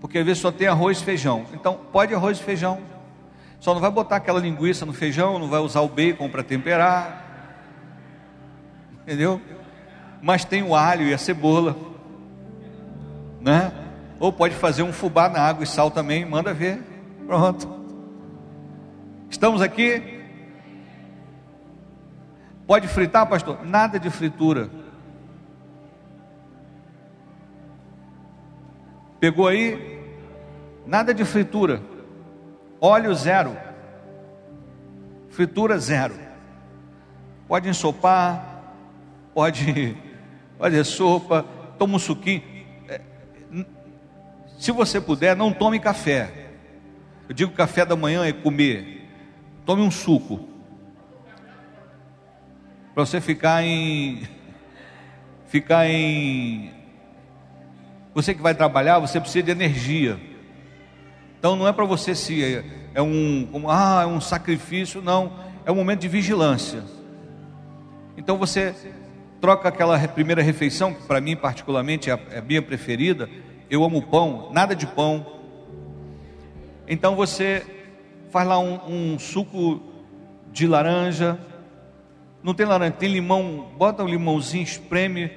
[SPEAKER 1] porque às vezes só tem arroz e feijão. Então, pode arroz e feijão, só não vai botar aquela linguiça no feijão, não vai usar o bacon para temperar. Entendeu? Mas tem o alho e a cebola. Né? Ou pode fazer um fubá na água e sal também, manda ver. Pronto. Estamos aqui? Pode fritar, pastor? Nada de fritura. Pegou aí? Nada de fritura. Óleo zero. Fritura zero. Pode ensopar, pode fazer sopa, toma um suquinho. É, se você puder, não tome café. Eu digo café da manhã é comer. Tome um suco. Para você ficar em. Ficar em. Você que vai trabalhar, você precisa de energia. Então não é para você se é, é um ah, é um sacrifício, não, é um momento de vigilância. Então você troca aquela primeira refeição, que para mim particularmente é a, é a minha preferida, eu amo pão, nada de pão. Então você faz lá um, um suco de laranja, não tem laranja, tem limão, bota um limãozinho, espreme,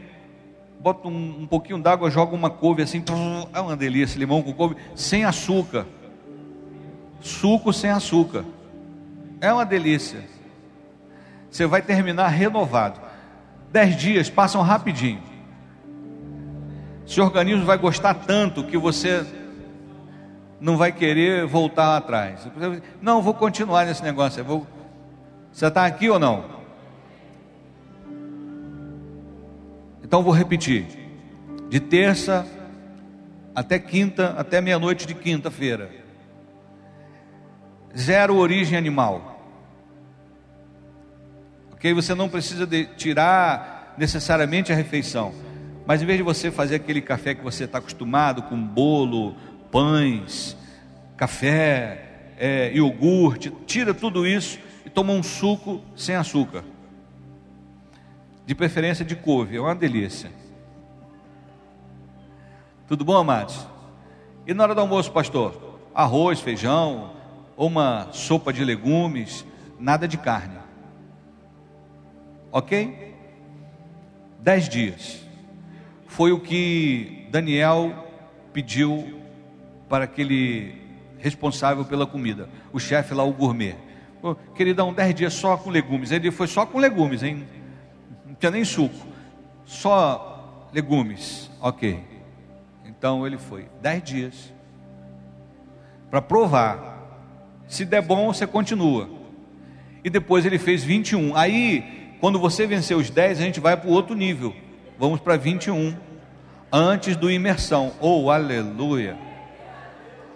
[SPEAKER 1] bota um, um pouquinho d'água, joga uma couve assim, é uma delícia, limão com couve, sem açúcar. Suco sem açúcar. É uma delícia. Você vai terminar renovado. Dez dias passam rapidinho. Seu organismo vai gostar tanto que você não vai querer voltar atrás. Não, vou continuar nesse negócio. Vou... Você está aqui ou não? Então vou repetir: de terça até quinta, até meia-noite de quinta-feira. Zero origem animal. Ok? Você não precisa tirar necessariamente a refeição, mas em vez de você fazer aquele café que você está acostumado, com bolo, pães, café, é, iogurte, tira tudo isso e toma um suco sem açúcar. De preferência de couve, é uma delícia. Tudo bom, amados? E na hora do almoço, pastor? Arroz, feijão, ou uma sopa de legumes, nada de carne. Ok? Dez dias. Foi o que Daniel pediu para aquele responsável pela comida, o chefe lá, o gourmet. Queridão, dez dias só com legumes. Ele foi só com legumes, hein? Tinha nem suco, só legumes. Ok. Então ele foi dez dias para provar. Se der bom, você continua. E depois ele fez 21. Aí, quando você vencer os 10, a gente vai para o outro nível. Vamos para 21. Antes do imersão. Oh, aleluia.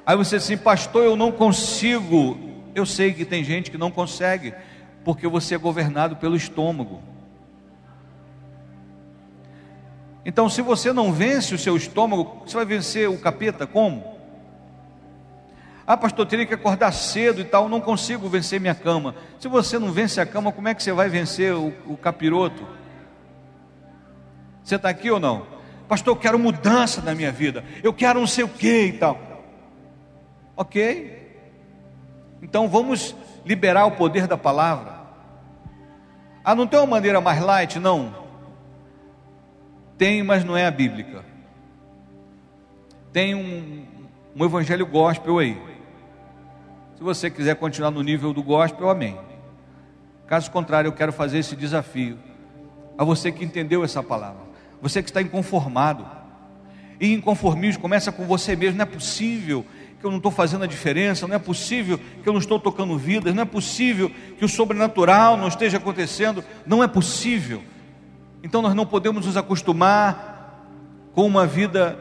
[SPEAKER 1] Aí você assim, pastor, eu não consigo. Eu sei que tem gente que não consegue, porque você é governado pelo estômago. Então, se você não vence o seu estômago, você vai vencer o capeta como? Ah, pastor, teria que acordar cedo e tal, não consigo vencer minha cama. Se você não vence a cama, como é que você vai vencer o, o capiroto? Você está aqui ou não? Pastor, eu quero mudança na minha vida, eu quero não sei o que e tal. Ok? Então vamos liberar o poder da palavra. Ah, não tem uma maneira mais light? Não. Tem, mas não é a bíblica. Tem um, um evangelho gospel aí. Se você quiser continuar no nível do gospel, amém. Caso contrário, eu quero fazer esse desafio a você que entendeu essa palavra, você que está inconformado. E inconformismo começa com você mesmo. Não é possível que eu não estou fazendo a diferença, não é possível que eu não estou tocando vidas, não é possível que o sobrenatural não esteja acontecendo, não é possível. Então nós não podemos nos acostumar com uma vida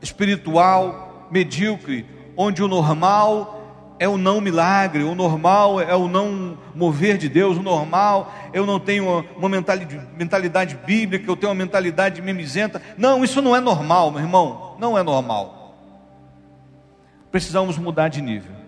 [SPEAKER 1] espiritual medíocre, onde o normal é o não milagre, o normal é o não mover de Deus, o normal eu não tenho uma mentalidade, bíblica, eu tenho uma mentalidade mimizenta. Não, isso não é normal, meu irmão, não é normal. Precisamos mudar de nível.